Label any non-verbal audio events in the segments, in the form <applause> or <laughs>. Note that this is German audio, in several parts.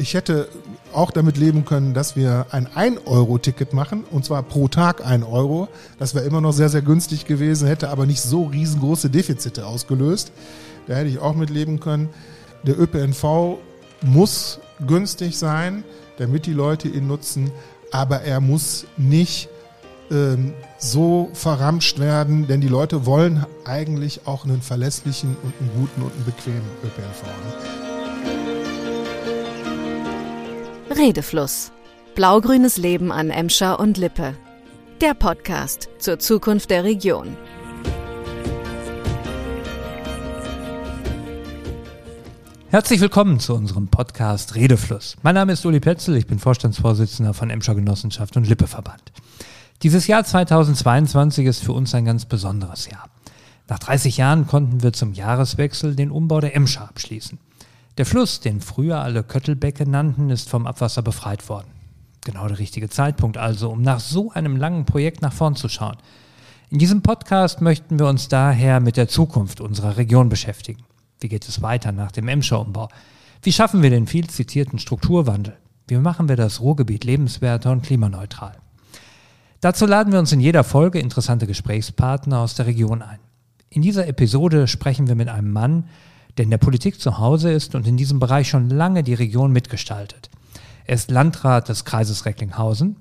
Ich hätte auch damit leben können, dass wir ein 1-Euro-Ticket machen, und zwar pro Tag 1 Euro. Das wäre immer noch sehr, sehr günstig gewesen, hätte aber nicht so riesengroße Defizite ausgelöst. Da hätte ich auch mit leben können. Der ÖPNV muss günstig sein, damit die Leute ihn nutzen, aber er muss nicht ähm, so verramscht werden, denn die Leute wollen eigentlich auch einen verlässlichen und einen guten und einen bequemen ÖPNV Redefluss. Blaugrünes Leben an Emscher und Lippe. Der Podcast zur Zukunft der Region. Herzlich willkommen zu unserem Podcast Redefluss. Mein Name ist Uli Petzel, ich bin Vorstandsvorsitzender von Emscher Genossenschaft und Lippeverband. Dieses Jahr 2022 ist für uns ein ganz besonderes Jahr. Nach 30 Jahren konnten wir zum Jahreswechsel den Umbau der Emscher abschließen. Der Fluss, den früher alle Köttelbecke nannten, ist vom Abwasser befreit worden. Genau der richtige Zeitpunkt also, um nach so einem langen Projekt nach vorn zu schauen. In diesem Podcast möchten wir uns daher mit der Zukunft unserer Region beschäftigen. Wie geht es weiter nach dem Emscher-Umbau? Wie schaffen wir den viel zitierten Strukturwandel? Wie machen wir das Ruhrgebiet lebenswerter und klimaneutral? Dazu laden wir uns in jeder Folge interessante Gesprächspartner aus der Region ein. In dieser Episode sprechen wir mit einem Mann, der in der Politik zu Hause ist und in diesem Bereich schon lange die Region mitgestaltet. Er ist Landrat des Kreises Recklinghausen,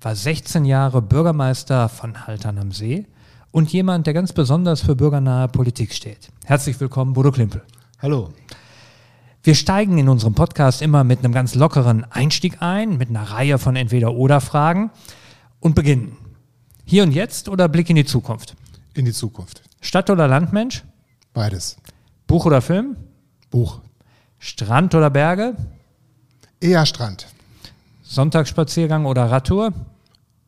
war 16 Jahre Bürgermeister von Haltern am See und jemand, der ganz besonders für bürgernahe Politik steht. Herzlich willkommen, Bodo Klimpel. Hallo. Wir steigen in unserem Podcast immer mit einem ganz lockeren Einstieg ein, mit einer Reihe von Entweder-Oder-Fragen und beginnen. Hier und jetzt oder Blick in die Zukunft? In die Zukunft. Stadt oder Landmensch? Beides. Buch oder Film? Buch. Strand oder Berge? Eher Strand. Sonntagsspaziergang oder Radtour?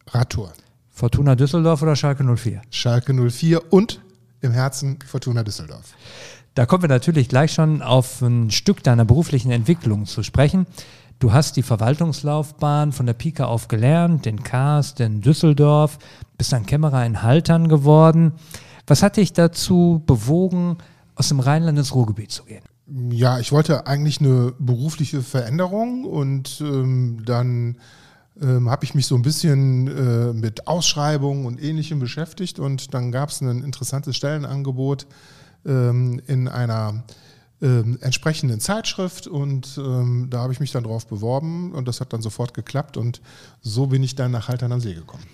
Radtour. Fortuna Düsseldorf oder Schalke 04? Schalke 04 und im Herzen Fortuna Düsseldorf. Da kommen wir natürlich gleich schon auf ein Stück deiner beruflichen Entwicklung zu sprechen. Du hast die Verwaltungslaufbahn von der Pika auf gelernt, den Cast in Düsseldorf, bist dann Kämmerer in Haltern geworden. Was hat dich dazu bewogen, aus dem Rheinland ins Ruhrgebiet zu gehen? Ja, ich wollte eigentlich eine berufliche Veränderung und ähm, dann ähm, habe ich mich so ein bisschen äh, mit Ausschreibungen und Ähnlichem beschäftigt und dann gab es ein interessantes Stellenangebot ähm, in einer ähm, entsprechenden Zeitschrift und ähm, da habe ich mich dann drauf beworben und das hat dann sofort geklappt und so bin ich dann nach Haltern am See gekommen.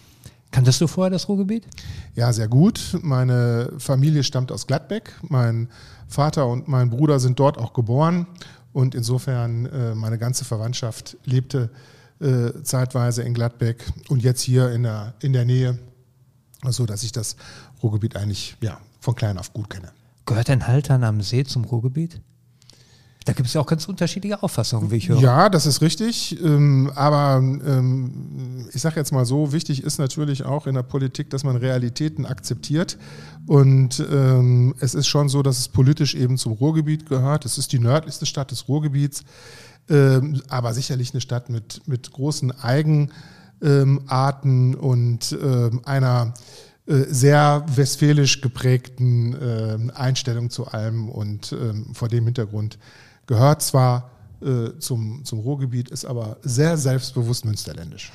Kanntest du vorher das Ruhrgebiet? Ja, sehr gut. Meine Familie stammt aus Gladbeck. Mein Vater und mein Bruder sind dort auch geboren. Und insofern, äh, meine ganze Verwandtschaft lebte äh, zeitweise in Gladbeck und jetzt hier in der, in der Nähe, so dass ich das Ruhrgebiet eigentlich ja, von klein auf gut kenne. Gehört denn Haltern am See zum Ruhrgebiet? Da gibt es ja auch ganz unterschiedliche Auffassungen, wie ich höre. Ja, das ist richtig. Ähm, aber ähm, ich sage jetzt mal so, wichtig ist natürlich auch in der Politik, dass man Realitäten akzeptiert. Und ähm, es ist schon so, dass es politisch eben zum Ruhrgebiet gehört. Es ist die nördlichste Stadt des Ruhrgebiets, ähm, aber sicherlich eine Stadt mit, mit großen Eigenarten und ähm, einer äh, sehr westfälisch geprägten Einstellung zu allem. Und ähm, vor dem Hintergrund gehört zwar äh, zum, zum Ruhrgebiet, ist aber sehr selbstbewusst münsterländisch.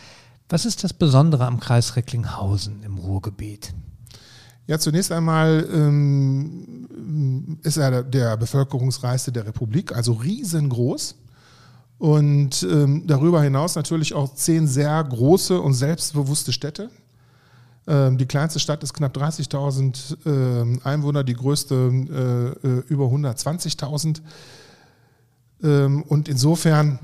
Was ist das Besondere am Kreis Recklinghausen im Ruhrgebiet? Ja, zunächst einmal ähm, ist er der bevölkerungsreichste der Republik, also riesengroß. Und ähm, darüber hinaus natürlich auch zehn sehr große und selbstbewusste Städte. Ähm, die kleinste Stadt ist knapp 30.000 äh, Einwohner, die größte äh, äh über 120.000. Ähm, und insofern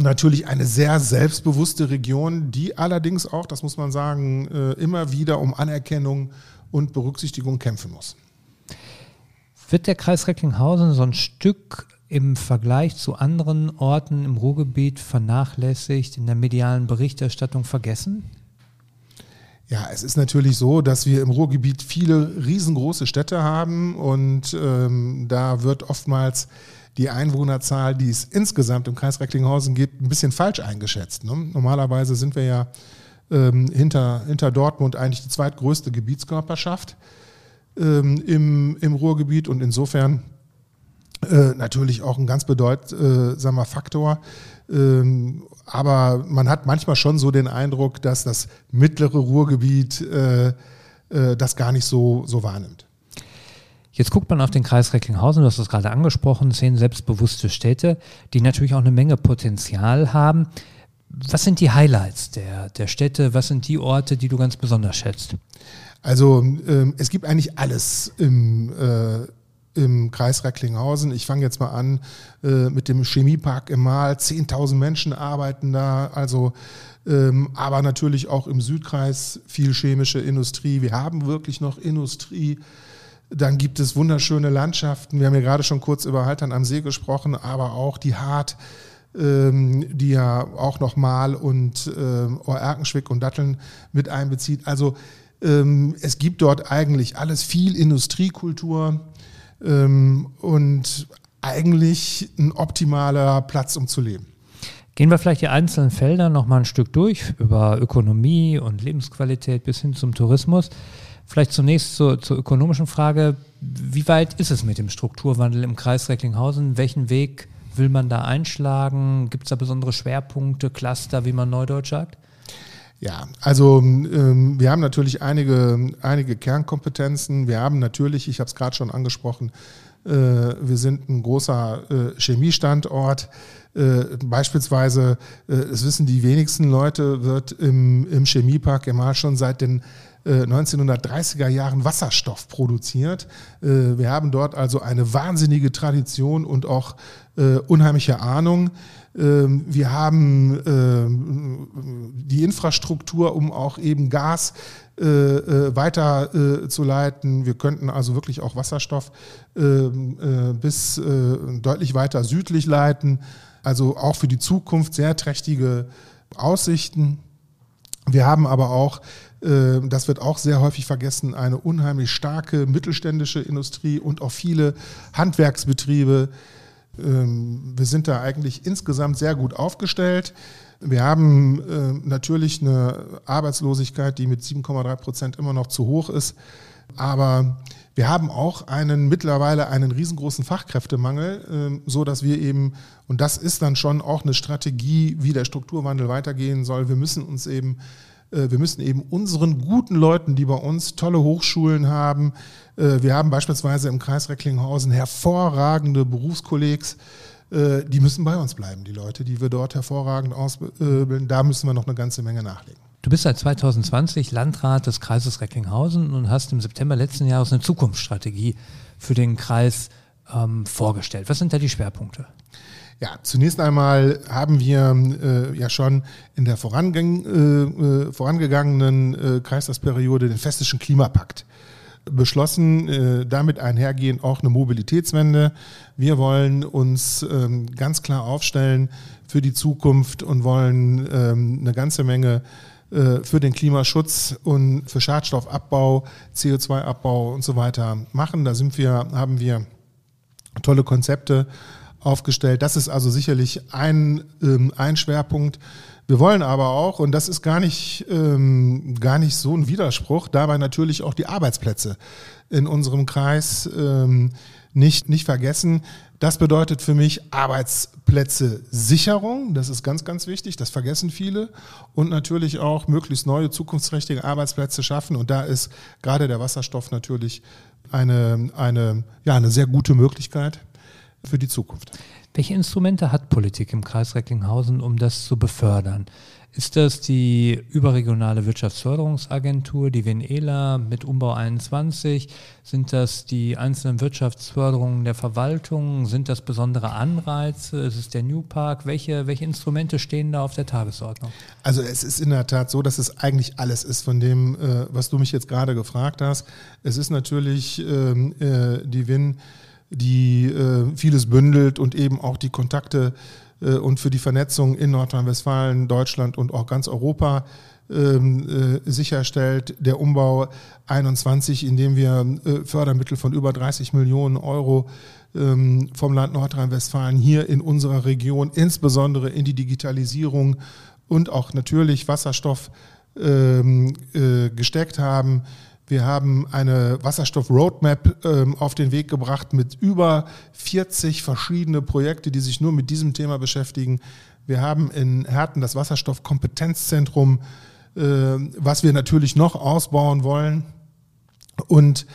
natürlich eine sehr selbstbewusste Region, die allerdings auch, das muss man sagen, äh, immer wieder um Anerkennung und Berücksichtigung kämpfen muss. Wird der Kreis Recklinghausen so ein Stück im Vergleich zu anderen Orten im Ruhrgebiet vernachlässigt, in der medialen Berichterstattung vergessen? Ja, es ist natürlich so, dass wir im Ruhrgebiet viele riesengroße Städte haben und ähm, da wird oftmals die Einwohnerzahl, die es insgesamt im Kreis Recklinghausen gibt, ein bisschen falsch eingeschätzt. Ne? Normalerweise sind wir ja ähm, hinter, hinter Dortmund eigentlich die zweitgrößte Gebietskörperschaft ähm, im, im Ruhrgebiet und insofern äh, natürlich auch ein ganz bedeutsamer äh, Faktor, Ähm, aber man hat manchmal schon so den Eindruck, dass das mittlere Ruhrgebiet äh, äh, das gar nicht so, so wahrnimmt. Jetzt guckt man auf den Kreis Recklinghausen, du hast es gerade angesprochen, zehn selbstbewusste Städte, die natürlich auch eine Menge Potenzial haben. Was sind die Highlights der, der Städte? Was sind die Orte, die du ganz besonders schätzt? Also ähm, es gibt eigentlich alles im, äh, im Kreis Recklinghausen. Ich fange jetzt mal an äh, mit dem Chemiepark im Mahl. 10.000 Menschen arbeiten da, also ähm, aber natürlich auch im Südkreis viel chemische Industrie. Wir haben wirklich noch Industrie. Dann gibt es wunderschöne Landschaften. Wir haben ja gerade schon kurz über Haltern am See gesprochen, aber auch die Hart, ähm, die ja auch noch Mal und äh, Erkenschwick und Datteln mit einbezieht. Also ähm, es gibt dort eigentlich alles, viel Industriekultur ähm, und eigentlich ein optimaler Platz, um zu leben. Gehen wir vielleicht die einzelnen Felder noch mal ein Stück durch, über Ökonomie und Lebensqualität bis hin zum Tourismus. Vielleicht zunächst zur, zur ökonomischen Frage, wie weit ist es mit dem Strukturwandel im Kreis Recklinghausen? Welchen Weg will man da einschlagen? Gibt es da besondere Schwerpunkte, Cluster, wie man neudeutsch sagt? Ja, also ähm, wir haben natürlich einige, einige Kernkompetenzen. Wir haben natürlich, ich habe es gerade schon angesprochen, äh, wir sind ein großer äh, Chemiestandort. Äh, beispielsweise, äh, es wissen die wenigsten Leute, wird im, im Chemiepark immer schon seit den 1930er äh, Jahren Wasserstoff produziert. Äh, wir haben dort also eine wahnsinnige Tradition und auch unheimliche Ahnung. Ähm, wir haben ähm, die Infrastruktur, um auch eben Gas äh, äh, weiterzuleiten. Wir könnten also wirklich auch Wasserstoff äh, bis deutlich weiter südlich leiten. Also auch für die Zukunft sehr trächtige Aussichten. Wir haben aber auch, das wird auch sehr häufig vergessen, eine unheimlich starke mittelständische Industrie und auch viele Handwerksbetriebe, ähm, wir sind da eigentlich insgesamt sehr gut aufgestellt. Wir haben äh, natürlich eine Arbeitslosigkeit, die mit 7,3 Prozent immer noch zu hoch ist. Aber wir haben auch einen mittlerweile einen riesengroßen Fachkräftemangel, so dass wir eben, und das ist dann schon auch eine Strategie, wie der Strukturwandel weitergehen soll. Wir müssen uns eben wir müssen eben unseren guten Leuten, die bei uns tolle Hochschulen haben, äh, wir haben beispielsweise im Kreis Recklinghausen hervorragende Berufskollegs, äh, die müssen bei uns bleiben, die Leute, die wir dort hervorragend ausbilden. Da müssen wir noch eine ganze Menge nachlegen. Du bist seit 2020 Landrat des Kreises Recklinghausen und hast im September letzten Jahres eine Zukunftsstrategie für den Kreis ähm, vorgestellt. Was sind da die Schwerpunkte? Ja, zunächst einmal haben wir äh, ja schon in der vorangang, äh, äh vorangegangenen äh, Kreislausperiode den Festischen Klimapakt beschlossen, äh, damit einhergehend auch eine Mobilitätswende. Wir wollen uns ähm, ganz klar aufstellen für die Zukunft und wollen ähm, eine ganze Menge äh, für den Klimaschutz und für Schadstoffabbau, CO2-Abbau und so weiter machen. Da sind wir, haben wir tolle Konzepte aufgestellt. Das ist also sicherlich ein, ähm, ein Schwerpunkt. Wir wollen aber auch, und das ist gar nicht, ähm, gar nicht so ein Widerspruch, dabei natürlich auch die Arbeitsplätze in unserem Kreis ähm, nicht, nicht vergessen. Das bedeutet für mich Arbeitsplätze Sicherung, das ist ganz, ganz wichtig, das vergessen viele. Und natürlich auch möglichst neue, zukunftsträchtige Arbeitsplätze schaffen. Und da ist gerade der Wasserstoff natürlich eine, eine, ja, eine sehr gute Möglichkeit für die Zukunft. Welche Instrumente hat Politik im Kreis Recklinghausen, um das zu befördern? Ist das die überregionale Wirtschaftsförderungsagentur, die WNELA mit Umbau 21? Sind das die einzelnen Wirtschaftsförderungen der Verwaltung? Sind das besondere Anreize? Ist es der New Park? Welche, welche Instrumente stehen da auf der Tagesordnung? Also es ist in der Tat so, dass es eigentlich alles ist von dem, äh, was du mich jetzt gerade gefragt hast. Es ist natürlich ähm, äh, die WIN die äh, vieles bündelt und eben auch die Kontakte äh, und für die Vernetzung in Nordrhein-Westfalen, Deutschland und auch ganz Europa ähm, äh, sicherstellt. Der Umbau 21, in dem wir äh, Fördermittel von über 30 Millionen Euro ähm, vom Land Nordrhein-Westfalen hier in unserer Region, insbesondere in die Digitalisierung und auch natürlich Wasserstoff ähm, äh, gesteckt haben wir haben eine Wasserstoff-Roadmap ähm, auf den Weg gebracht mit über 40 verschiedene Projekte, die sich nur mit diesem Thema beschäftigen. Wir haben in Herten das Wasserstoffkompetenzzentrum, äh, was wir natürlich noch ausbauen wollen. Und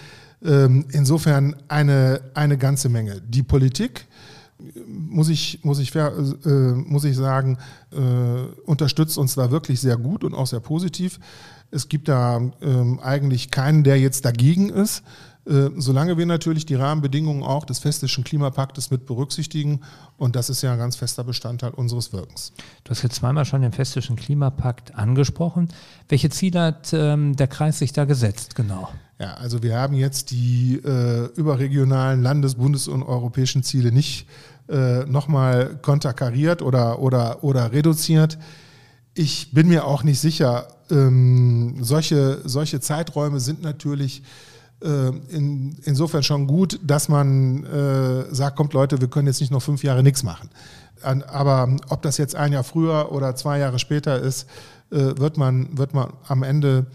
ähm, insofern eine, eine ganze Menge. Die Politik, muss ich, muss ich, äh, muss ich sagen, äh, unterstützt uns da wirklich sehr gut und auch sehr positiv. Es gibt da ähm, eigentlich keinen, der jetzt dagegen ist. Äh, solange wir natürlich die Rahmenbedingungen auch des Festischen Klimapaktes mit berücksichtigen. Und das ist ja ein ganz fester Bestandteil unseres Wirkens. Du hast jetzt zweimal schon den Festischen Klimapakt angesprochen. Welche Ziele hat ähm, der Kreis sich da gesetzt, genau? Ja, also wir haben jetzt die äh, überregionalen Landes-, Bundes- und europäischen Ziele nicht äh, nochmal konterkariert oder, oder, oder reduziert. Ich bin mir auch nicht sicher, ähm, solche, solche Zeiträume sind natürlich äh, in, insofern schon gut, dass man äh, sagt, kommt Leute, wir können jetzt nicht noch fünf Jahre nichts machen. Aber ob das jetzt ein Jahr früher oder zwei Jahre später ist, äh, wird, man, wird man am Ende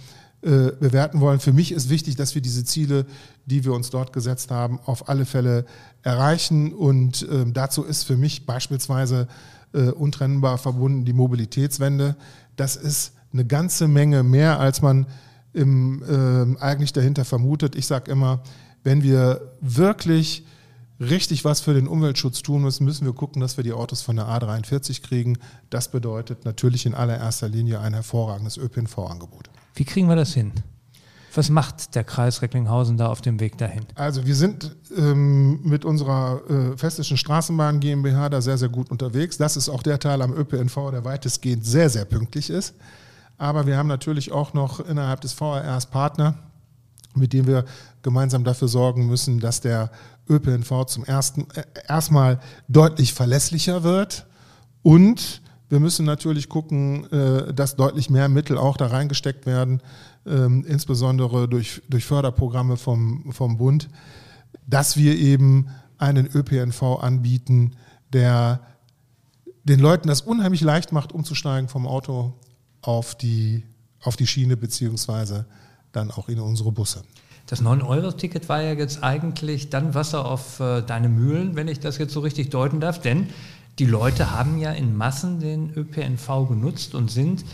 äh, bewerten wollen. Für mich ist wichtig, dass wir diese Ziele, die wir uns dort gesetzt haben, auf alle Fälle erreichen. Und äh, dazu ist für mich beispielsweise äh, untrennbar verbunden die Mobilitätswende. Das ist eine ganze Menge mehr, als man im, äh, eigentlich dahinter vermutet. Ich sage immer, wenn wir wirklich richtig was für den Umweltschutz tun müssen, müssen wir gucken, dass wir die Autos von der A43 kriegen. Das bedeutet natürlich in allererster Linie ein hervorragendes ÖPNV-Angebot. Wie kriegen wir das hin? Was macht der Kreis Recklinghausen da auf dem Weg dahin? Also wir sind ähm, mit unserer äh, Festischen Straßenbahn GmbH da sehr, sehr gut unterwegs. Das ist auch der Teil am ÖPNV, der weitestgehend sehr, sehr pünktlich ist. Aber wir haben natürlich auch noch innerhalb des VRRs Partner, mit denen wir gemeinsam dafür sorgen müssen, dass der ÖPNV zum ersten äh, erstmal deutlich verlässlicher wird. Und wir müssen natürlich gucken, äh, dass deutlich mehr Mittel auch da reingesteckt werden, ähm, insbesondere durch, durch Förderprogramme vom, vom Bund, dass wir eben einen ÖPNV anbieten, der den Leuten das unheimlich leicht macht, umzusteigen vom Auto auf die, auf die Schiene beziehungsweise dann auch in unsere Busse. Das 9-Euro-Ticket war ja jetzt eigentlich dann Wasser auf äh, deine Mühlen, wenn ich das jetzt so richtig deuten darf, denn die Leute haben ja in Massen den ÖPNV genutzt und sind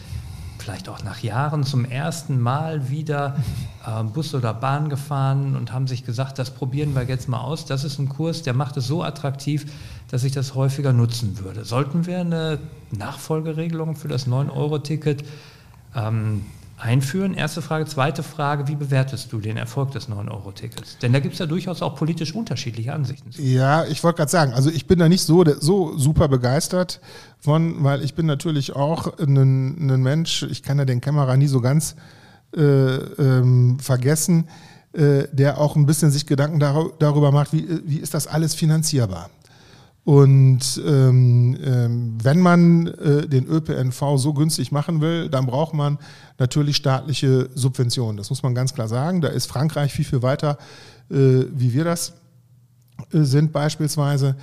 vielleicht auch nach Jahren zum ersten Mal wieder äh, Bus oder Bahn gefahren und haben sich gesagt, das probieren wir jetzt mal aus. Das ist ein Kurs, der macht es so attraktiv, dass ich das häufiger nutzen würde. Sollten wir eine Nachfolgeregelung für das 9-Euro-Ticket ähm, einführen? Erste Frage. Zweite Frage, wie bewertest du den Erfolg des 9-Euro-Tickets? Denn da gibt es ja durchaus auch politisch unterschiedliche Ansichten. Ja, ich wollte gerade sagen, also ich bin da nicht so, so super begeistert von, weil ich bin natürlich auch ein, ein Mensch, ich kann ja den Kämmerer nie so ganz äh, ähm, vergessen, äh, der auch ein bisschen sich Gedanken darüber macht, wie, wie ist das alles finanzierbar? Und ähm, ähm, wenn man äh, den ÖPNV so günstig machen will, dann braucht man natürlich staatliche Subventionen. Das muss man ganz klar sagen. Da ist Frankreich viel, viel weiter, äh, wie wir das äh, sind beispielsweise.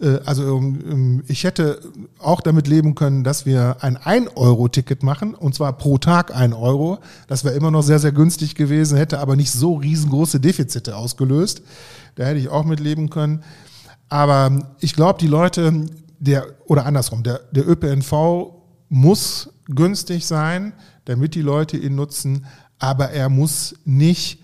Äh, also ähm, ich hätte auch damit leben können, dass wir ein 1-Euro-Ticket machen, und zwar pro Tag 1 Euro. Das wäre immer noch sehr, sehr günstig gewesen, hätte aber nicht so riesengroße Defizite ausgelöst. Da hätte ich auch mit leben können. Aber ich glaube, die Leute, der, oder andersrum, der, der ÖPNV muss günstig sein, damit die Leute ihn nutzen, aber er muss nicht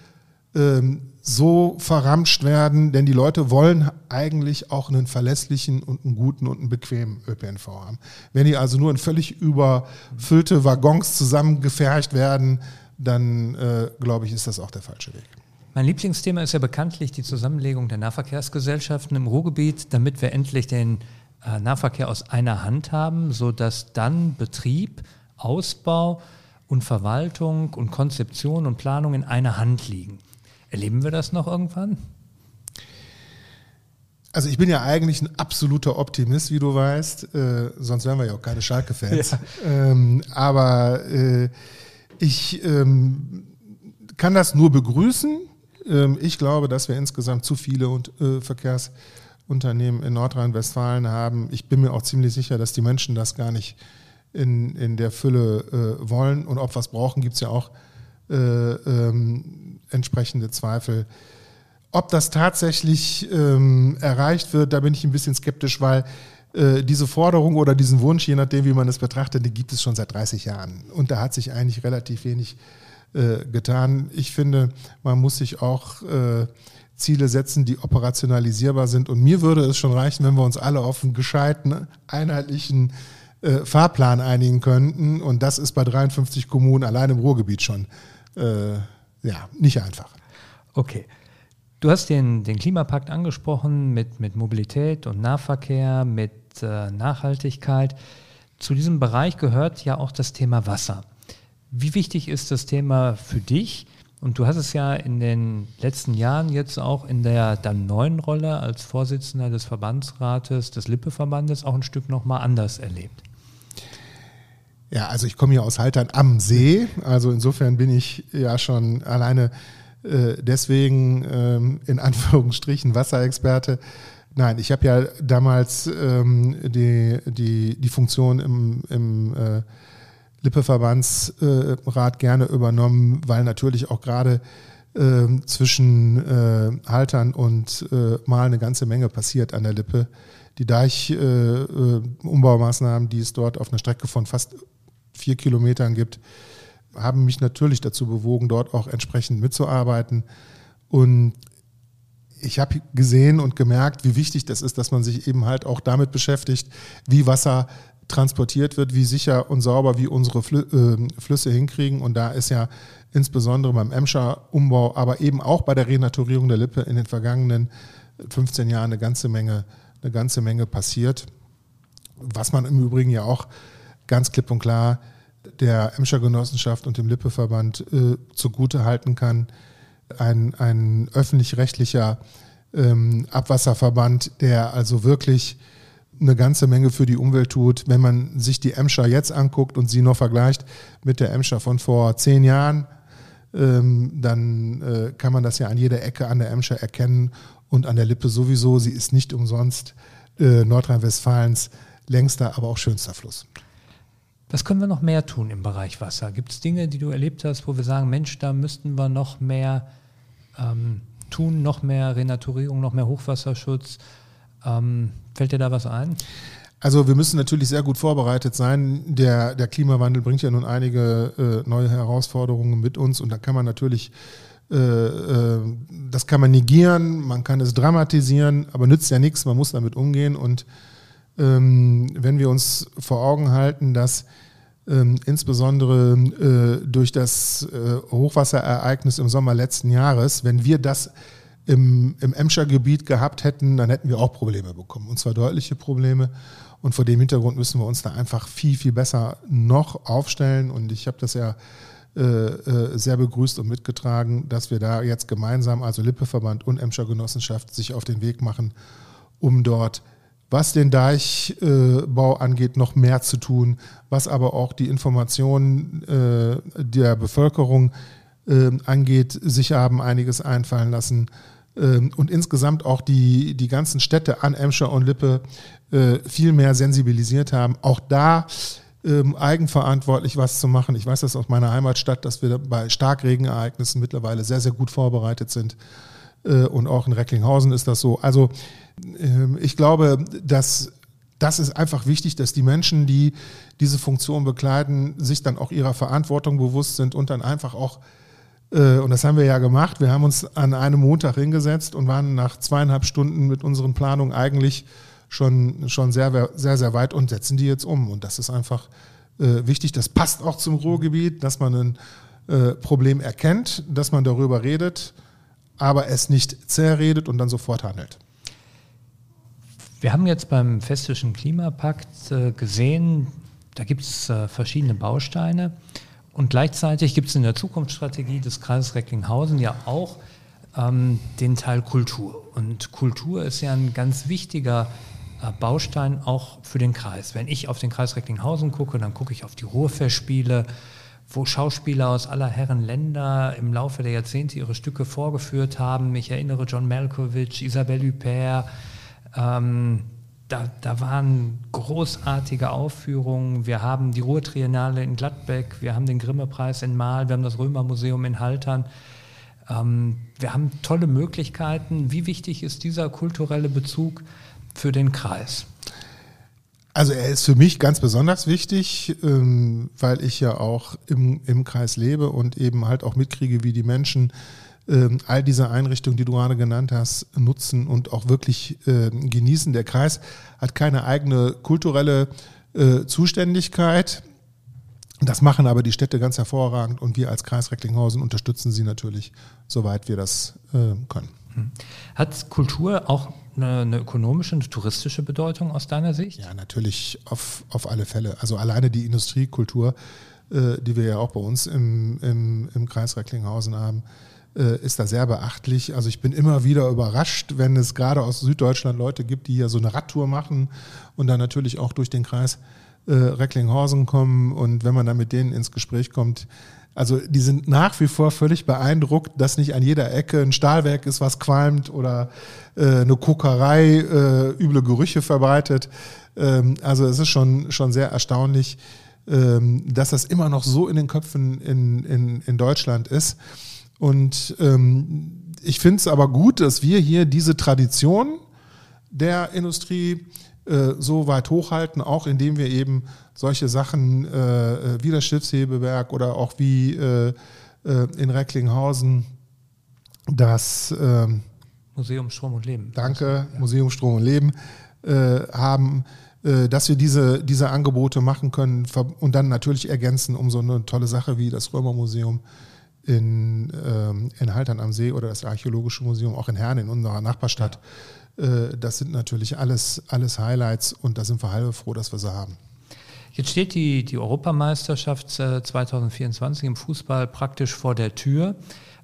ähm, so verramscht werden, denn die Leute wollen eigentlich auch einen verlässlichen und einen guten und einen bequemen ÖPNV haben. Wenn die also nur in völlig überfüllte Waggons zusammengefercht werden, dann äh, glaube ich, ist das auch der falsche Weg. Mein Lieblingsthema ist ja bekanntlich die Zusammenlegung der Nahverkehrsgesellschaften im Ruhrgebiet, damit wir endlich den äh, Nahverkehr aus einer Hand haben, sodass dann Betrieb, Ausbau und Verwaltung und Konzeption und Planung in einer Hand liegen. Erleben wir das noch irgendwann? Also ich bin ja eigentlich ein absoluter Optimist, wie du weißt, äh, sonst wären wir ja auch keine Schalke-Fans. Ja. Ähm, aber äh, ich ähm, kann das nur begrüßen, ich glaube, dass wir insgesamt zu viele äh, Verkehrsunternehmen in Nordrhein-Westfalen haben. Ich bin mir auch ziemlich sicher, dass die Menschen das gar nicht in, in der Fülle äh, wollen. Und ob wir es brauchen, gibt es ja auch äh, ähm, entsprechende Zweifel. Ob das tatsächlich ähm, erreicht wird, da bin ich ein bisschen skeptisch, weil diese Forderung oder diesen Wunsch, je nachdem, wie man es betrachtet, die gibt es schon seit 30 Jahren. Und da hat sich eigentlich relativ wenig äh, getan. Ich finde, man muss sich auch äh, Ziele setzen, die operationalisierbar sind. Und mir würde es schon reichen, wenn wir uns alle auf einen gescheiten, einheitlichen äh, Fahrplan einigen könnten. Und das ist bei 53 Kommunen allein im Ruhrgebiet schon äh, ja, nicht einfach. Okay. Du hast den, den Klimapakt angesprochen mit, mit Mobilität und Nahverkehr, mit äh, Nachhaltigkeit. Zu diesem Bereich gehört ja auch das Thema Wasser. Wie wichtig ist das Thema für dich? Und du hast es ja in den letzten Jahren jetzt auch in der dann neuen Rolle als Vorsitzender des Verbandsrates des Lippe-Verbandes auch ein Stück nochmal anders erlebt. Ja, also ich komme hier aus Haltern am See. Also insofern bin ich ja schon alleine äh, deswegen ähm, in Anführungsstrichen Wasserexperte. Nein, ich habe ja damals ähm, die, die, die Funktion im, im äh, Lippe-Verbandsrat äh, gerne übernommen, weil natürlich auch gerade äh, zwischen äh, Haltern und äh, Mal eine ganze Menge passiert an der Lippe. Die Deich-Umbaumaßnahmen, die es dort auf einer Strecke von fast vier Kilometern gibt, haben mich natürlich dazu bewogen, dort auch entsprechend mitzuarbeiten. Und ich habe gesehen und gemerkt, wie wichtig das ist, dass man sich eben halt auch damit beschäftigt, wie Wasser transportiert wird, wie sicher und sauber wir unsere ähm, Flüsse hinkriegen. Und da ist ja insbesondere beim Emscher-Umbau, aber eben auch bei der Renaturierung der Lippe in den vergangenen 15 Jahren eine ganze Menge, eine ganze Menge passiert. Was man im Übrigen ja auch ganz klipp und klar der Emscher Genossenschaft und dem Lippeverband äh, zugute halten kann. Ein, ein öffentlich-rechtlicher ähm, Abwasserverband, der also wirklich eine ganze Menge für die Umwelt tut. Wenn man sich die Emscher jetzt anguckt und sie noch vergleicht mit der Emscher von vor zehn Jahren, ähm, dann äh, kann man das ja an jeder Ecke an der Emscher erkennen und an der Lippe sowieso. Sie ist nicht umsonst äh, Nordrhein-Westfalens längster, aber auch schönster Fluss. Was können wir noch mehr tun im Bereich Wasser? Gibt es Dinge, die du erlebt hast, wo wir sagen, Mensch, da müssten wir noch mehr ähm, tun, noch mehr Renaturierung, noch mehr Hochwasserschutz? Ähm, fällt dir da was ein? Also wir müssen natürlich sehr gut vorbereitet sein. Der, der Klimawandel bringt ja nun einige äh, neue Herausforderungen mit uns und da kann man natürlich, äh, äh, das kann man negieren, man kann es dramatisieren, aber nützt ja nichts, man muss damit umgehen und ähm, wenn wir uns vor Augen halten, dass ähm, insbesondere äh, durch das äh, Hochwasserereignis im Sommer letzten Jahres, wenn wir das im, im Emscher Gebiet gehabt hätten, dann hätten wir auch Probleme bekommen. Und zwar deutliche Probleme. Und vor dem Hintergrund müssen wir uns da einfach viel, viel besser noch aufstellen. Und ich habe das ja äh, äh sehr begrüßt und mitgetragen, dass wir da jetzt gemeinsam, also Lippeverband und Emscher Genossenschaft, sich auf den Weg machen, um dort was den Deichbau angeht, noch mehr zu tun, was aber auch die Informationen äh, der Bevölkerung äh, angeht, sich haben einiges einfallen lassen. Ähm, und insgesamt auch die, die ganzen Städte an Emscher und Lippe äh, viel mehr sensibilisiert haben. Auch da ähm, eigenverantwortlich was zu machen. Ich weiß das aus meiner Heimatstadt, dass wir bei Starkregenereignissen mittlerweile sehr, sehr gut vorbereitet sind. Äh, und auch in Recklinghausen ist das so. Also ähm, ich glaube, dass das ist einfach wichtig, dass die Menschen, die diese Funktion bekleiden, sich dann auch ihrer Verantwortung bewusst sind und dann einfach auch, und das haben wir ja gemacht, wir haben uns an einem Montag hingesetzt und waren nach zweieinhalb Stunden mit unseren Planungen eigentlich schon, schon sehr, sehr, sehr weit und setzen die jetzt um. Und das ist einfach äh, wichtig. Das passt auch zum Ruhrgebiet, dass man ein Problem erkennt, dass man darüber redet aber es nicht zerredet und dann sofort handelt. Wir haben jetzt beim Festischen Klimapakt äh, gesehen, da gibt es äh, verschiedene Bausteine und gleichzeitig gibt es in der Zukunftsstrategie des Kreises Recklinghausen ja auch ähm, den Teil Kultur. Und Kultur ist ja ein ganz wichtiger äh, Baustein auch für den Kreis. Wenn ich auf den Kreis Recklinghausen gucke, dann gucke ich auf die Ruhrfestspiele, wo Schauspieler aus aller Herren Länder im Laufe der Jahrzehnte ihre Stücke vorgeführt haben. Ich erinnere John Malkovich, Isabelle Huppert. Ähm, da, da, waren großartige Aufführungen. Wir haben die Ruhrtriennale in Gladbeck, wir haben den Grimme-Preis in Mahl, wir haben das Römermuseum in Haltern. Ähm, wir haben tolle Möglichkeiten. Wie wichtig ist dieser kulturelle Bezug für den Kreis? Also er ist für mich ganz besonders wichtig, ähm, weil ich ja auch im, im Kreis lebe und eben halt auch mitkriege, wie die Menschen ähm, all diese Einrichtungen, die du gerade genannt hast, nutzen und auch wirklich äh, genießen. Der Kreis hat keine eigene kulturelle äh, Zuständigkeit. Das machen aber die Städte ganz hervorragend und wir als Kreis Recklinghausen unterstützen sie natürlich, soweit wir das äh, können. Hm. Hat Kultur auch eine, eine, ökonomische, eine touristische Bedeutung aus deiner Sicht? Ja, natürlich auf, auf alle Fälle. Also alleine die Industriekultur, äh, die wir ja auch bei uns im, im, im Kreis Recklinghausen haben, ist da sehr beachtlich. Also ich bin immer wieder überrascht, wenn es gerade aus Süddeutschland Leute gibt, die hier so eine Radtour machen und dann natürlich auch durch den Kreis äh, Recklinghausen kommen und wenn man dann mit denen ins Gespräch kommt, also die sind nach wie vor völlig beeindruckt, dass nicht an jeder Ecke ein Stahlwerk ist, was qualmt oder äh, eine Kokerei äh, üble Gerüche verbreitet. Ähm, also es ist schon, schon sehr erstaunlich, ähm, dass das immer noch so in den Köpfen in, in, in Deutschland ist. Und ähm, ich finde es aber gut, dass wir hier diese Tradition der Industrie äh, so weit hochhalten, auch indem wir eben solche Sachen äh, äh wie das Schiffshebewerk oder auch wie äh, äh in Recklinghausen das ähm, Museum Strom und Leben. Danke, ja. Museum Strom und Leben äh, haben dass wir diese, diese Angebote machen können und dann natürlich ergänzen um so eine tolle Sache wie das Römermuseum in, ähm, in Haltern am See oder das Archäologische Museum, auch in Herne, in unserer Nachbarstadt. Ja. Äh, das sind natürlich alles, alles Highlights und da sind wir halbe froh, dass wir sie haben. Jetzt steht die, die Europameisterschaft 2024 äh, im Fußball praktisch vor der Tür.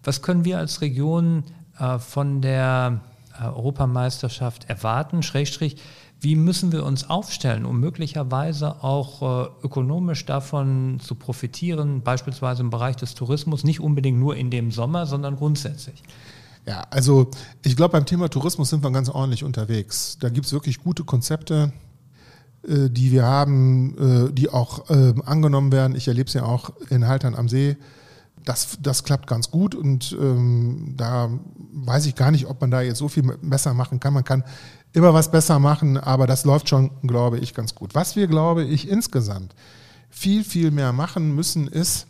Was können wir als Region äh, von der Europameisterschaft erwarten? Schrägstrich, wie müssen wir uns aufstellen, um möglicherweise auch äh, ökonomisch davon zu profitieren, beispielsweise im Bereich des Tourismus, nicht unbedingt nur in dem Sommer, sondern grundsätzlich? Ja, also ich glaube, beim Thema Tourismus sind wir ganz ordentlich unterwegs. Da gibt es wirklich gute Konzepte, äh, die wir haben, äh, die auch äh, angenommen werden. Ich erlebe es ja auch in Haltern am See. Das, das klappt ganz gut und ähm, da weiß ich gar nicht, ob man da jetzt so viel besser machen kann. Man kann immer was besser machen, aber das läuft schon, glaube ich, ganz gut. Was wir, glaube ich, insgesamt viel, viel mehr machen müssen, ist,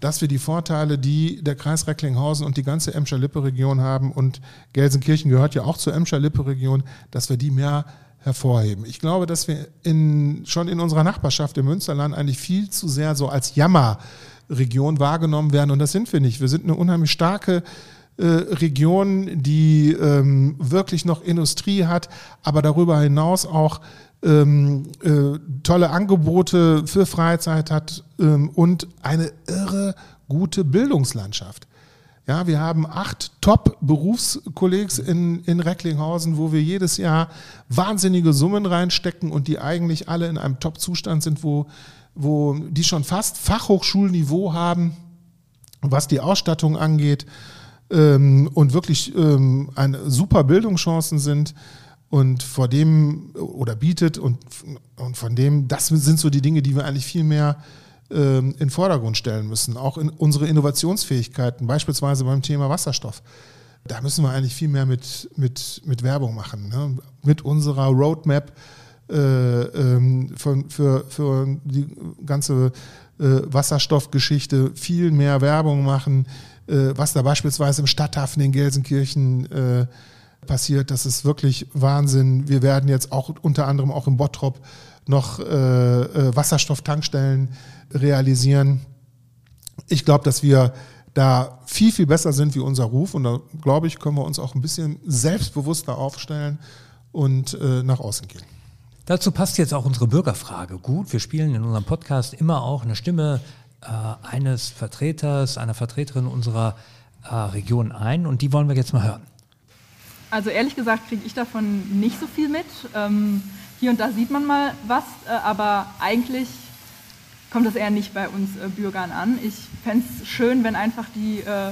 dass wir die Vorteile, die der Kreis Recklinghausen und die ganze Emscher-Lippe-Region haben und Gelsenkirchen gehört ja auch zur Emscher-Lippe-Region, dass wir die mehr hervorheben. Ich glaube, dass wir in, schon in unserer Nachbarschaft im Münsterland eigentlich viel zu sehr so als Jammerregion wahrgenommen werden und das sind wir nicht. Wir sind eine unheimlich starke äh, Region, die ähm, wirklich noch Industrie hat, aber darüber hinaus auch ähm, äh, tolle Angebote für Freizeit hat ähm, und eine irre gute Bildungslandschaft. Ja, wir haben acht Top-Berufskollegs in, in Recklinghausen, wo wir jedes Jahr wahnsinnige Summen reinstecken und die eigentlich alle in einem Top-Zustand sind, wo, wo die schon fast Fachhochschulniveau haben, was die Ausstattung angeht ähm, und wirklich ähm, eine super Bildungschancen sind und vor dem oder bietet und, und von dem, das sind so die Dinge, die wir eigentlich viel mehr ähm, in Vordergrund stellen müssen. Auch in unsere Innovationsfähigkeiten, beispielsweise beim Thema Wasserstoff. Da müssen wir eigentlich viel mehr mit, mit, mit Werbung machen. Ne? Mit unserer Roadmap äh, ähm, für, für, für die ganze äh, Wasserstoffgeschichte viel mehr Werbung machen äh, was da beispielsweise im Stadthafen in Gelsenkirchen passiert. Das ist wirklich Wahnsinn. Wir werden jetzt auch unter anderem auch im Bottrop noch Wasserstofftankstellen realisieren. Ich glaube, dass wir da viel, viel besser sind wie unser Ruf und da glaube ich, können wir uns auch ein bisschen selbstbewusster aufstellen und nach außen gehen. Dazu passt jetzt auch unsere Bürgerfrage gut. Wir spielen in unserem Podcast immer auch eine Stimme äh, eines Vertreters, einer Vertreterin unserer äh, Region ein und die wollen wir jetzt mal hören. Also ehrlich gesagt kriege ich davon nicht so viel mit. Ähm, hier und da sieht man mal was, äh, aber eigentlich kommt das eher nicht bei uns äh, Bürgern an. Ich fände es schön, wenn einfach die, äh,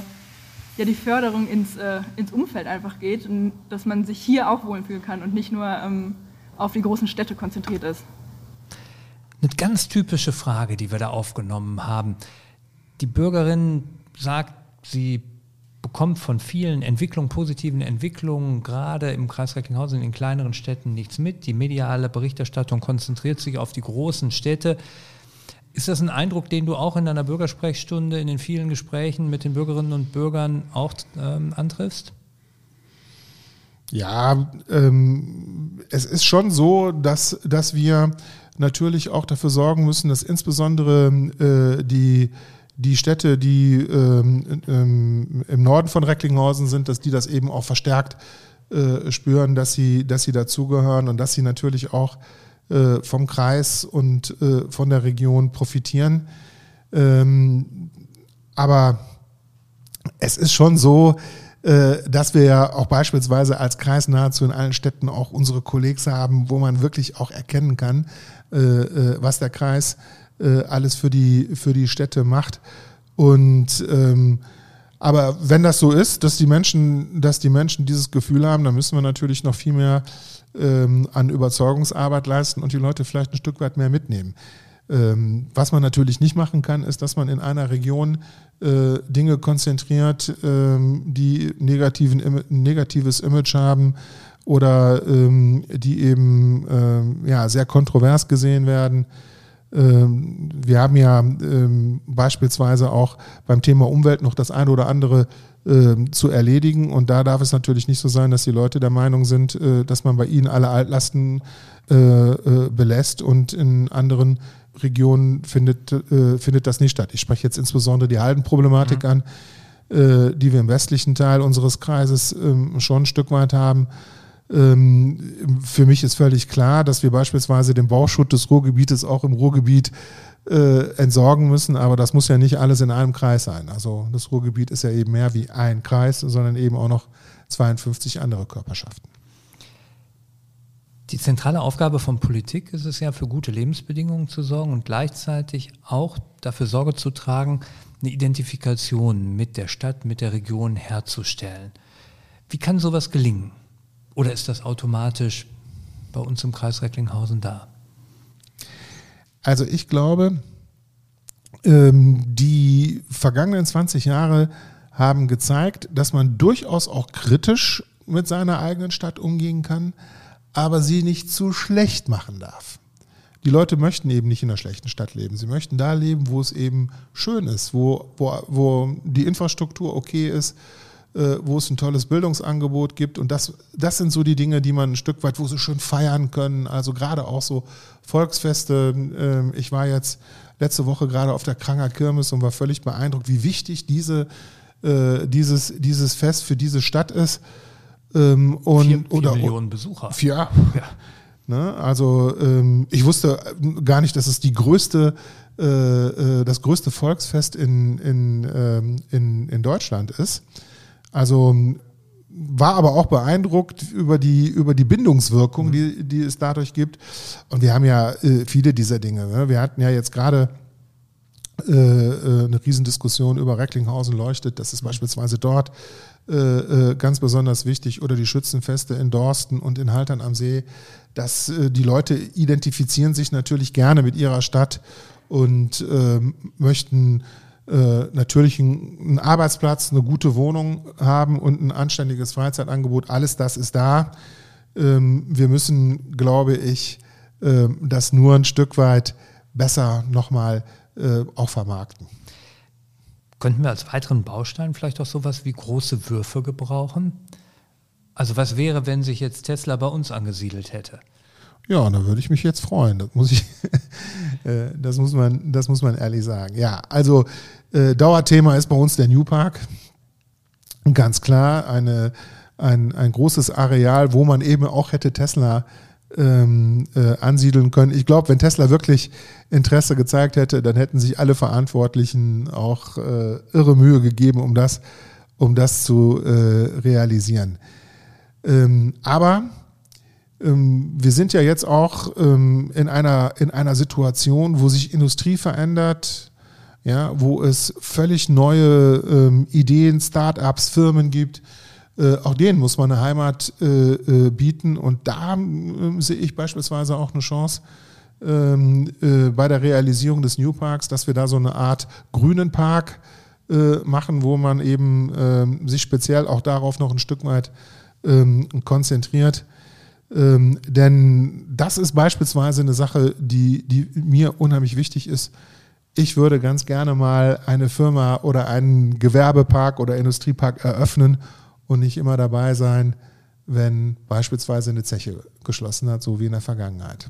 ja, die Förderung ins, äh, ins Umfeld einfach geht und dass man sich hier auch wohlfühlen kann und nicht nur ähm, auf die großen Städte konzentriert ist. Eine ganz typische Frage, die wir da aufgenommen haben. Die Bürgerin sagt, sie bekommt von vielen Entwicklungen, positiven Entwicklungen, gerade im Kreis Recklinghausen, in kleineren Städten nichts mit. Die mediale Berichterstattung konzentriert sich auf die großen Städte. Ist das ein Eindruck, den du auch in deiner Bürgersprechstunde, in den vielen Gesprächen mit den Bürgerinnen und Bürgern auch ähm, antriffst? Ja, ähm, es ist schon so, dass, dass wir natürlich auch dafür sorgen müssen, dass insbesondere äh, die, die Städte, die ähm, ähm, im Norden von Recklinghausen sind, dass die das eben auch verstärkt äh, spüren, dass sie, dass sie dazugehören und dass sie natürlich auch äh, vom Kreis und äh, von der Region profitieren. Ähm, aber es ist schon so, dass wir ja auch beispielsweise als Kreis nahezu in allen Städten auch unsere Kollegs haben, wo man wirklich auch erkennen kann, äh, äh, was der Kreis alles für die, für die Städte macht. Und ähm, aber wenn das so ist, dass die Menschen, dass die Menschen dieses Gefühl haben, dann müssen wir natürlich noch viel mehr ähm, an Überzeugungsarbeit leisten und die Leute vielleicht ein Stück weit mehr mitnehmen. Ähm, was man natürlich nicht machen kann, ist, dass man in einer Region äh, Dinge konzentriert, ähm, die negativen, negatives Image haben oder ähm, die eben ähm, ja, sehr kontrovers gesehen werden. Ähm, wir haben ja ähm, beispielsweise auch beim Thema Umwelt noch das eine oder andere zu erledigen. Und da darf es natürlich nicht so sein, dass die Leute der Meinung sind, äh, dass man bei ihnen alle Altlasten äh, äh, belässt und in anderen Regionen findet, findet das nicht statt. Ich spreche jetzt insbesondere die Haldenproblematik mhm. an, die wir im westlichen Teil unseres Kreises schon ein Stück weit haben. Für mich ist völlig klar, dass wir beispielsweise den Bauschutt des Ruhrgebietes auch im Ruhrgebiet äh, entsorgen müssen, aber das muss ja nicht alles in einem Kreis sein. Also das Ruhrgebiet ist ja eben mehr wie ein Kreis, sondern eben auch noch 52 andere Körperschaften. Die zentrale Aufgabe von Politik ist es ja, für gute Lebensbedingungen zu sorgen und gleichzeitig auch dafür Sorge zu tragen, eine Identifikation mit der Stadt, mit der Region herzustellen. Wie kann sowas gelingen? Oder ist das automatisch bei uns im Kreis Recklinghausen da? Also ich glaube, ähm, die vergangenen 20 Jahre haben gezeigt, dass man durchaus auch kritisch mit seiner eigenen Stadt umgehen kann, aber sie nicht zu schlecht machen darf. Die Leute möchten eben nicht in einer schlechten Stadt leben. Sie möchten da leben, wo es eben schön ist, wo, wo, wo die Infrastruktur okay ist, äh, wo es ein tolles Bildungsangebot gibt. Und das, das sind so die Dinge, die man ein Stück weit, wo sie schön feiern können. Also gerade auch so Volksfeste. Ähm, ich war jetzt letzte Woche gerade auf der Kranger Kirmes und war völlig beeindruckt, wie wichtig diese, äh, dieses, dieses Fest für diese Stadt ist. Ähm, und, vier, vier oder, Millionen Besucher. Vier, ja. Ne? Also ähm, ich wusste gar nicht, dass es die größte, äh, das größte Volksfest in, in, in, in Deutschland ist. Also war aber auch beeindruckt über die, über die Bindungswirkung, die, die es dadurch gibt. Und wir haben ja äh, viele dieser Dinge. Ne? Wir hatten ja jetzt gerade äh, äh, eine Riesendiskussion über Recklinghausen leuchtet. Das ist beispielsweise dort äh, äh, ganz besonders wichtig. Oder die Schützenfeste in Dorsten und in Haltern am See. Dass äh, die Leute identifizieren sich natürlich gerne mit ihrer Stadt und möchten äh, natürlich einen, Arbeitsplatz, eine gute Wohnung haben und ein anständiges Freizeitangebot. Alles das ist da. Ähm, wir müssen, glaube ich, äh, das nur ein Stück weit besser nochmal äh, auch vermarkten. Könnten wir als weiteren Baustein vielleicht auch sowas wie große Würfe gebrauchen? Also was wäre, wenn sich jetzt Tesla bei uns angesiedelt hätte? Ja, da würde ich mich jetzt freuen. Das muss ich, <laughs> äh, das muss man, das muss man ehrlich sagen. Ja, also äh, Dauerthema ist bei uns der New Park. Ganz klar, eine, ein, ein großes Areal, wo man eben auch hätte Tesla ähm, äh, ansiedeln können. Ich glaube, wenn Tesla wirklich Interesse gezeigt hätte, dann hätten sich alle Verantwortlichen auch äh, irre Mühe gegeben, um das, um das zu äh, realisieren. Ähm, aber ähm, wir sind ja jetzt auch ähm, in, einer, in einer Situation, wo sich Industrie verändert, ja, wo es völlig neue ähm, Ideen, Start-ups, Firmen gibt. Äh, auch denen muss man eine Heimat äh, äh, bieten. Und da ähm, sehe ich beispielsweise auch eine Chance ähm, äh, bei der Realisierung des New Parks, dass wir da so eine Art grünen Park machen, wo man eben ähm, sich speziell auch darauf noch ein Stück weit ähm, konzentriert. Ähm, denn das ist beispielsweise eine Sache, die, die mir unheimlich wichtig ist. Ich würde ganz gerne mal eine Firma oder einen Gewerbepark oder Industriepark eröffnen und nicht immer dabei sein, wenn beispielsweise eine Zeche geschlossen hat, so wie in der Vergangenheit.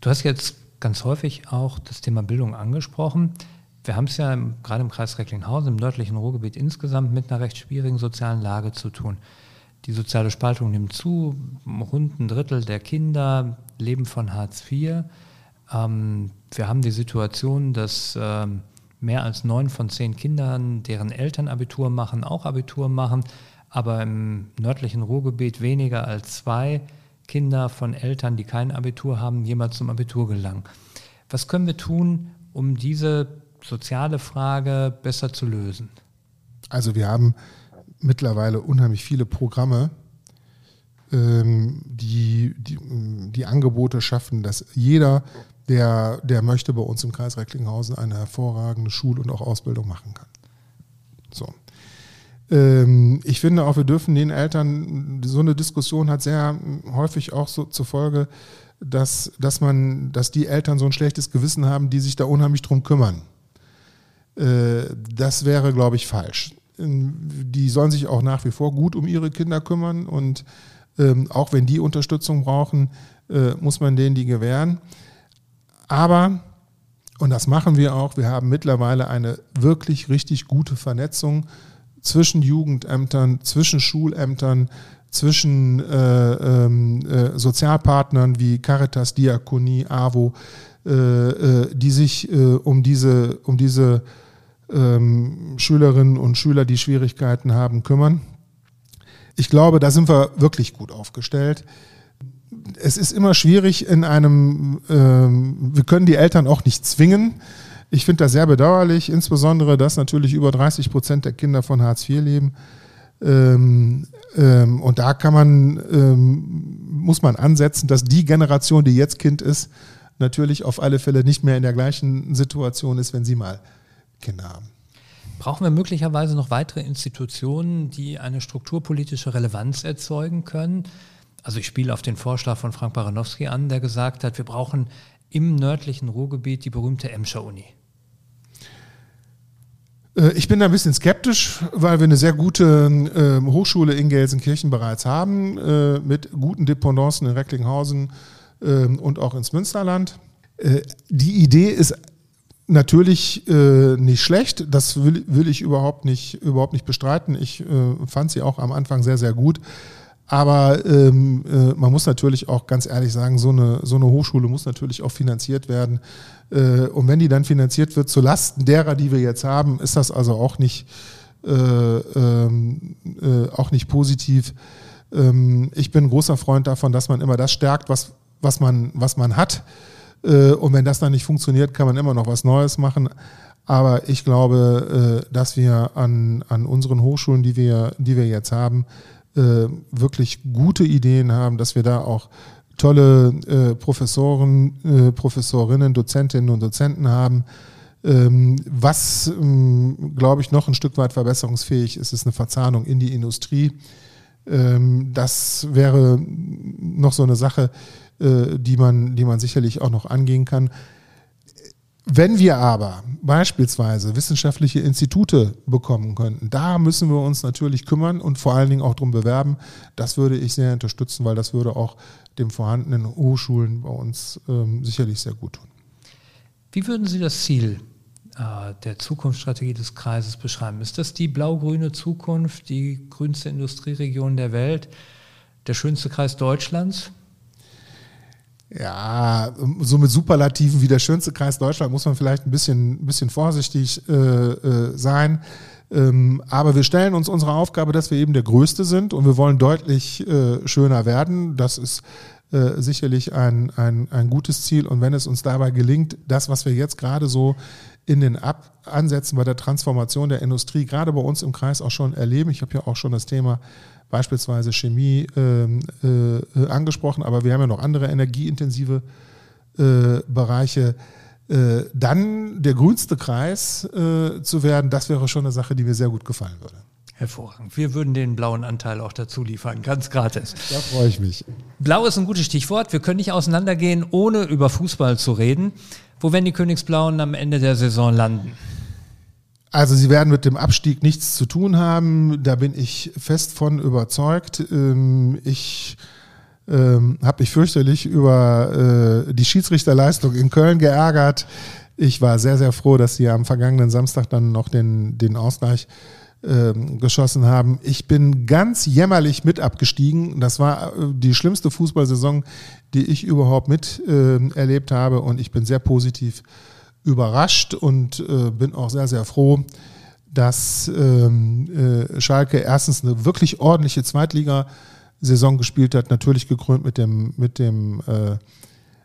Du hast jetzt ganz häufig auch das Thema Bildung angesprochen. Wir haben es ja im, gerade im Kreis Recklinghausen, im nördlichen Ruhrgebiet insgesamt mit einer recht schwierigen sozialen Lage zu tun. Die soziale Spaltung nimmt zu, rund ein Drittel der Kinder leben von Hartz IV. Ähm, wir haben die Situation, dass ähm, mehr als neun von zehn Kindern, deren Eltern Abitur machen, auch Abitur machen, aber im nördlichen Ruhrgebiet weniger als zwei Kinder von Eltern, die kein Abitur haben, jemals zum Abitur gelangen. Was können wir tun, um diese soziale Frage besser zu lösen? Also wir haben mittlerweile unheimlich viele Programme, ähm, die, die, die Angebote schaffen, dass jeder, der, der möchte, bei uns im Kreis Recklinghausen eine hervorragende Schul- und auch Ausbildung machen kann. So. Ähm, ich finde auch, wir dürfen den Eltern, so eine Diskussion hat sehr häufig auch so zur Folge, dass, dass man, dass die Eltern so ein schlechtes Gewissen haben, die sich da unheimlich drum kümmern. Äh, das wäre, glaube ich, falsch. Ähm, die sollen sich auch nach wie vor gut um ihre Kinder kümmern und ähm, auch wenn die Unterstützung brauchen, äh, muss man denen die gewähren. Aber, und das machen wir auch, wir haben mittlerweile eine wirklich richtig gute Vernetzung zwischen Jugendämtern, zwischen Schulämtern, zwischen äh, ähm, äh, Sozialpartnern wie Caritas, Diakonie, AWO, äh, äh die sich äh, um diese, um diese ähm, Schülerinnen und Schüler, die Schwierigkeiten haben, kümmern. Ich glaube, da sind wir wirklich gut aufgestellt. Es ist immer schwierig in einem, ähm, wir können die Eltern auch nicht zwingen. Ich finde das sehr bedauerlich, insbesondere, dass natürlich über 30 Prozent der Kinder von Hartz IV leben. Ähm, ähm, und da kann man, ähm, muss man ansetzen, dass die Generation, die jetzt Kind ist, natürlich auf alle Fälle nicht mehr in der gleichen Situation ist, wenn sie mal Kinder haben. Brauchen wir möglicherweise noch weitere Institutionen, die eine strukturpolitische Relevanz erzeugen können? Also ich spiele auf den Vorschlag von Frank Baranowski an, der gesagt hat, wir brauchen im nördlichen Ruhrgebiet die berühmte Emscher Uni. Äh, ich bin da ein bisschen skeptisch, weil wir eine sehr gute äh, Hochschule in Gelsenkirchen bereits haben, äh, mit guten Dependancen in Recklinghausen äh, und auch ins Münsterland. Äh, die Idee ist natürlich nicht schlecht. Das will, ich überhaupt nicht, überhaupt nicht bestreiten. Ich fand sie auch am Anfang sehr, sehr gut. Aber ähm, äh, man muss natürlich auch ganz ehrlich sagen, so eine, so eine Hochschule muss natürlich auch finanziert werden. Äh, und wenn die dann finanziert wird zu Lasten derer, die wir jetzt haben, ist das also auch nicht, äh, ähm, äh, auch nicht positiv. Ähm, ich bin großer Freund davon, dass man immer das stärkt, was, was, man, was man hat. Äh, und wenn das dann nicht funktioniert, kann man immer noch was Neues machen. Aber ich glaube, äh, dass wir an, an unseren Hochschulen, die wir, die wir jetzt haben, äh, wirklich gute Ideen haben, dass wir da auch tolle Professoren, Professorinnen, Dozentinnen und Dozenten haben. Ähm, was, ähm, glaube ich, noch ein Stück weit verbesserungsfähig ist, ist eine Verzahnung in die Industrie. Ähm, das wäre noch so eine Sache, äh, die, man, die man sicherlich auch noch angehen kann. Wenn wir aber beispielsweise wissenschaftliche Institute bekommen könnten, da müssen wir uns natürlich kümmern und vor allen Dingen auch darum bewerben. Das würde ich sehr unterstützen, weil das würde auch den vorhandenen Hochschulen bei uns ähm, sicherlich sehr gut tun. Wie würden Sie das Ziel äh, der Zukunftsstrategie des Kreises beschreiben? Ist das die blau-grüne Zukunft, die grünste Industrieregion der Welt, der schönste Kreis Deutschlands? Ja, so mit Superlativen wie der schönste Kreis Deutschland muss man vielleicht ein bisschen, ein bisschen vorsichtig äh, äh, sein. Ähm, aber wir stellen uns unsere Aufgabe, dass wir eben der Größte sind und wir wollen deutlich äh, schöner werden. Das ist äh, sicherlich ein, ein, ein gutes Ziel. Und wenn es uns dabei gelingt, das, was wir jetzt gerade so in den Ab Ansätzen bei der Transformation der Industrie, gerade bei uns im Kreis auch schon erleben, ich habe ja auch schon das Thema beispielsweise Chemie ähm, äh, angesprochen, aber wir haben ja noch andere energieintensive äh, Bereiche. äh, dann der grünste Kreis äh, zu werden, das wäre schon eine Sache, die mir sehr gut gefallen würde. Hervorragend. Wir würden den blauen Anteil auch dazu liefern, ganz gratis. Da freue ich mich. Blau ist ein gutes Stichwort. Wir können nicht auseinandergehen, ohne über Fußball zu reden. Wo werden die Königsblauen am Ende der Saison landen? Also sie werden mit dem Abstieg nichts zu tun haben. Da bin ich fest von überzeugt. Ähm, ich ähm, habe mich fürchterlich über äh, die Schiedsrichterleistung in Köln geärgert. Ich war sehr, sehr froh, dass sie am vergangenen Samstag dann noch den, den Ausgleich ähm, geschossen haben. Ich bin ganz jämmerlich mit abgestiegen. Das war äh, die schlimmste Fußballsaison, die ich überhaupt mit äh, erlebt habe. Und ich bin sehr positiv überrascht und äh, bin auch sehr, sehr froh, dass ähm, äh, Schalke erstens eine wirklich ordentliche Zweitligasaison gespielt hat, natürlich gekrönt mit dem, mit dem äh,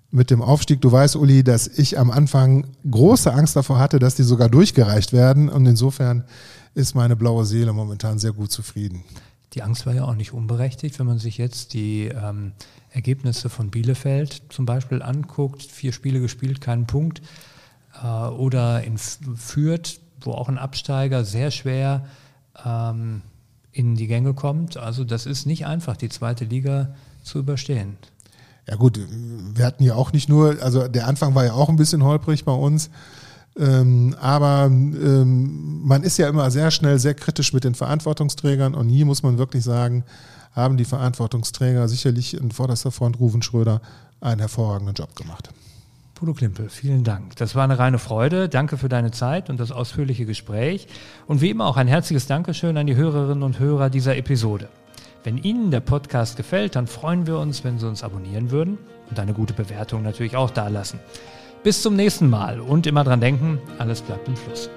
mit dem Aufstieg. Du weißt, Uli, dass ich am Anfang große Angst davor hatte, dass die sogar durchgereicht werden. Und insofern ist meine blaue Seele momentan sehr gut zufrieden. Die Angst war ja auch nicht unberechtigt, wenn man sich jetzt die ähm, Ergebnisse von Bielefeld zum Beispiel anguckt. Vier Spiele gespielt, keinen Punkt. Äh, oder in Fürth, wo auch ein Absteiger sehr schwer ähm, in die Gänge kommt. Also das ist nicht einfach, die zweite Liga zu überstehen. Ja gut, wir hatten ja auch nicht nur, also der Anfang war ja auch ein bisschen holprig bei uns. Ähm, aber ähm, man ist ja immer sehr schnell sehr kritisch mit den Verantwortungsträgern und hier muss man wirklich sagen, haben die Verantwortungsträger sicherlich in vorderster Front Ruven Schröder einen hervorragenden Job gemacht. Pudo Klimpel, vielen Dank. Das war eine reine Freude. Danke für deine Zeit und das ausführliche Gespräch. Und wie immer auch ein herzliches Dankeschön an die Hörerinnen und Hörer dieser Episode. Wenn Ihnen der Podcast gefällt, dann freuen wir uns, wenn Sie uns abonnieren würden und eine gute Bewertung natürlich auch dalassen. Bis zum nächsten Mal und immer dran denken, alles bleibt im Fluss.